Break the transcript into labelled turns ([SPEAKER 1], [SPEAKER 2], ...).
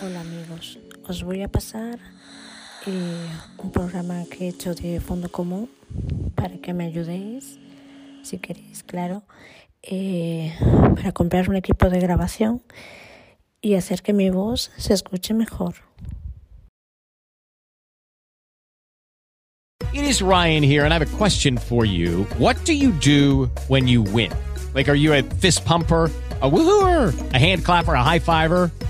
[SPEAKER 1] Hola amigos, os voy a pasar eh, un programa que he hecho de fondo común para que me ayudéis, si queréis, claro, eh, para comprar un equipo de grabación y hacer que mi voz se escuche mejor.
[SPEAKER 2] It is Ryan here, and I have a question for you. What do you do when you win? Like, are you a fist pumper? a woohooer, a hand clapper, a high fiver.